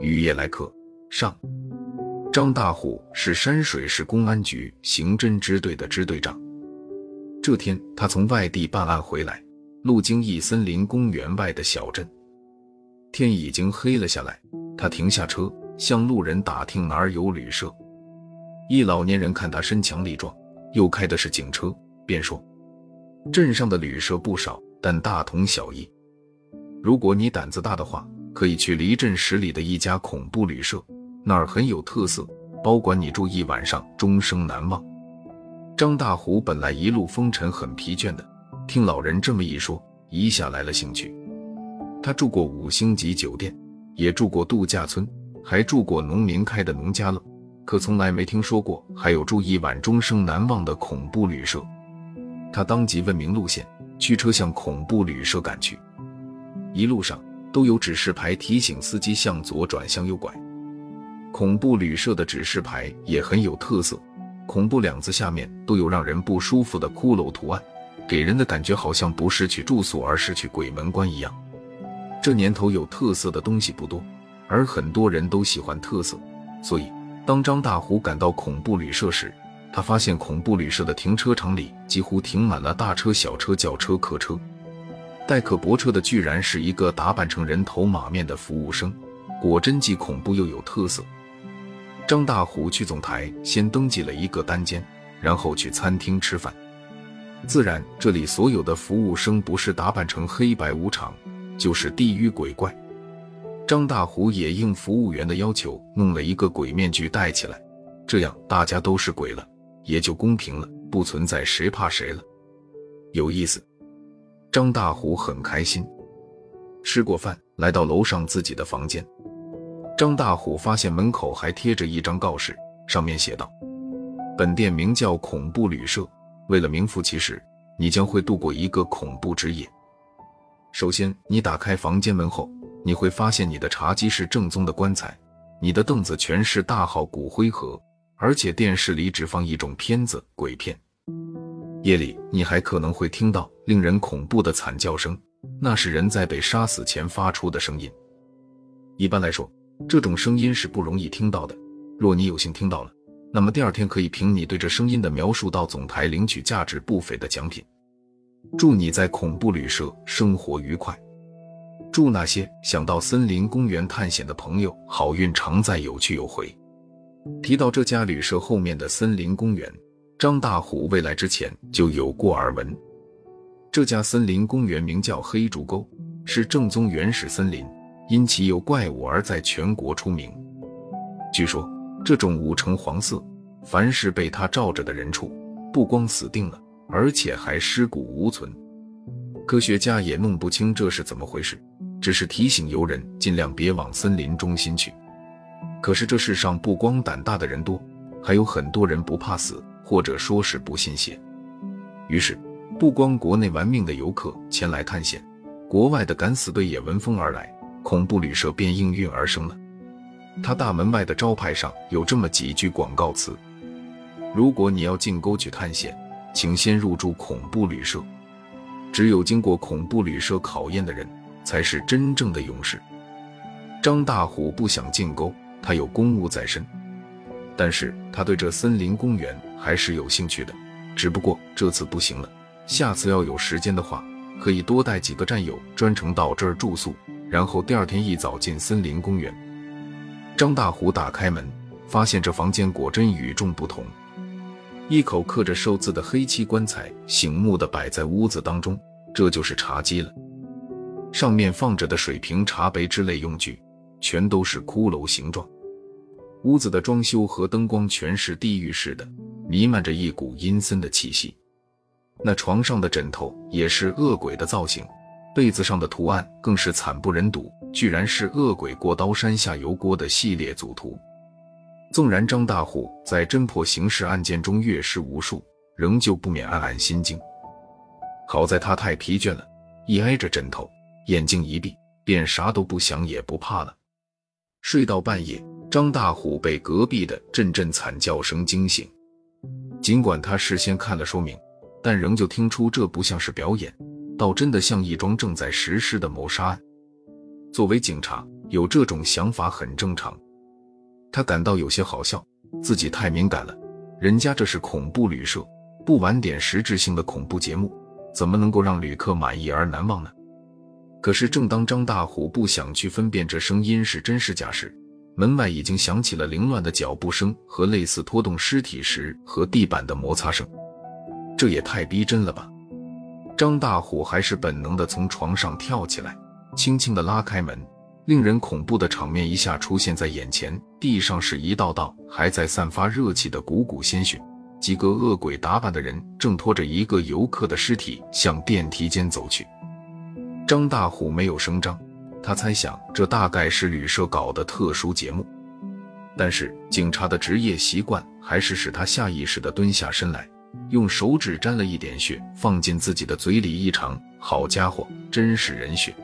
雨夜来客上，张大虎是山水市公安局刑侦支队的支队长。这天，他从外地办案回来，路经一森林公园外的小镇，天已经黑了下来。他停下车，向路人打听哪儿有旅社。一老年人看他身强力壮，又开的是警车，便说：“镇上的旅社不少，但大同小异。如果你胆子大的话，可以去离镇十里的一家恐怖旅社，那儿很有特色，包管你住一晚上，终生难忘。”张大虎本来一路风尘很疲倦的，听老人这么一说，一下来了兴趣。他住过五星级酒店，也住过度假村，还住过农民开的农家乐。可从来没听说过还有住一晚终生难忘的恐怖旅社。他当即问明路线，驱车向恐怖旅社赶去。一路上都有指示牌提醒司机向左转向右拐。恐怖旅社的指示牌也很有特色，“恐怖”两字下面都有让人不舒服的骷髅图案，给人的感觉好像不是去住宿，而是去鬼门关一样。这年头有特色的东西不多，而很多人都喜欢特色，所以。当张大虎赶到恐怖旅社时，他发现恐怖旅社的停车场里几乎停满了大车、小车、轿车、客车。代客泊车的居然是一个打扮成人头马面的服务生，果真既恐怖又有特色。张大虎去总台先登记了一个单间，然后去餐厅吃饭。自然，这里所有的服务生不是打扮成黑白无常，就是地狱鬼怪。张大虎也应服务员的要求，弄了一个鬼面具戴起来，这样大家都是鬼了，也就公平了，不存在谁怕谁了。有意思，张大虎很开心。吃过饭，来到楼上自己的房间，张大虎发现门口还贴着一张告示，上面写道：“本店名叫恐怖旅社，为了名副其实，你将会度过一个恐怖之夜。首先，你打开房间门后。”你会发现，你的茶几是正宗的棺材，你的凳子全是大号骨灰盒，而且电视里只放一种片子——鬼片。夜里，你还可能会听到令人恐怖的惨叫声，那是人在被杀死前发出的声音。一般来说，这种声音是不容易听到的。若你有幸听到了，那么第二天可以凭你对这声音的描述到总台领取价值不菲的奖品。祝你在恐怖旅社生活愉快。祝那些想到森林公园探险的朋友好运常在，有去有回。提到这家旅社后面的森林公园，张大虎未来之前就有过耳闻。这家森林公园名叫黑竹沟，是正宗原始森林，因其有怪物而在全国出名。据说这种五成黄色，凡是被它照着的人处，不光死定了，而且还尸骨无存。科学家也弄不清这是怎么回事。只是提醒游人尽量别往森林中心去。可是这世上不光胆大的人多，还有很多人不怕死，或者说是不信邪。于是，不光国内玩命的游客前来探险，国外的敢死队也闻风而来，恐怖旅社便应运而生了。他大门外的招牌上有这么几句广告词：如果你要进沟去探险，请先入住恐怖旅社。只有经过恐怖旅社考验的人。才是真正的勇士。张大虎不想进沟，他有公务在身，但是他对这森林公园还是有兴趣的。只不过这次不行了，下次要有时间的话，可以多带几个战友专程到这儿住宿，然后第二天一早进森林公园。张大虎打开门，发现这房间果真与众不同，一口刻着寿字的黑漆棺材醒目的摆在屋子当中，这就是茶几了。上面放着的水瓶、茶杯之类用具，全都是骷髅形状。屋子的装修和灯光全是地狱式的，弥漫着一股阴森的气息。那床上的枕头也是恶鬼的造型，被子上的图案更是惨不忍睹，居然是恶鬼过刀山下油锅的系列组图。纵然张大虎在侦破刑事案件中阅尸无数，仍旧不免暗暗心惊。好在他太疲倦了，一挨着枕头。眼睛一闭，便啥都不想也不怕了。睡到半夜，张大虎被隔壁的阵阵惨叫声惊醒。尽管他事先看了说明，但仍旧听出这不像是表演，倒真的像一桩正在实施的谋杀案。作为警察，有这种想法很正常。他感到有些好笑，自己太敏感了。人家这是恐怖旅社，不玩点实质性的恐怖节目，怎么能够让旅客满意而难忘呢？可是，正当张大虎不想去分辨这声音是真是假时，门外已经响起了凌乱的脚步声和类似拖动尸体时和地板的摩擦声。这也太逼真了吧！张大虎还是本能的从床上跳起来，轻轻的拉开门，令人恐怖的场面一下出现在眼前。地上是一道道还在散发热气的股股鲜血，几个恶鬼打扮的人正拖着一个游客的尸体向电梯间走去。张大虎没有声张，他猜想这大概是旅社搞的特殊节目，但是警察的职业习惯还是使他下意识地蹲下身来，用手指沾了一点血放进自己的嘴里一尝，好家伙，真是人血！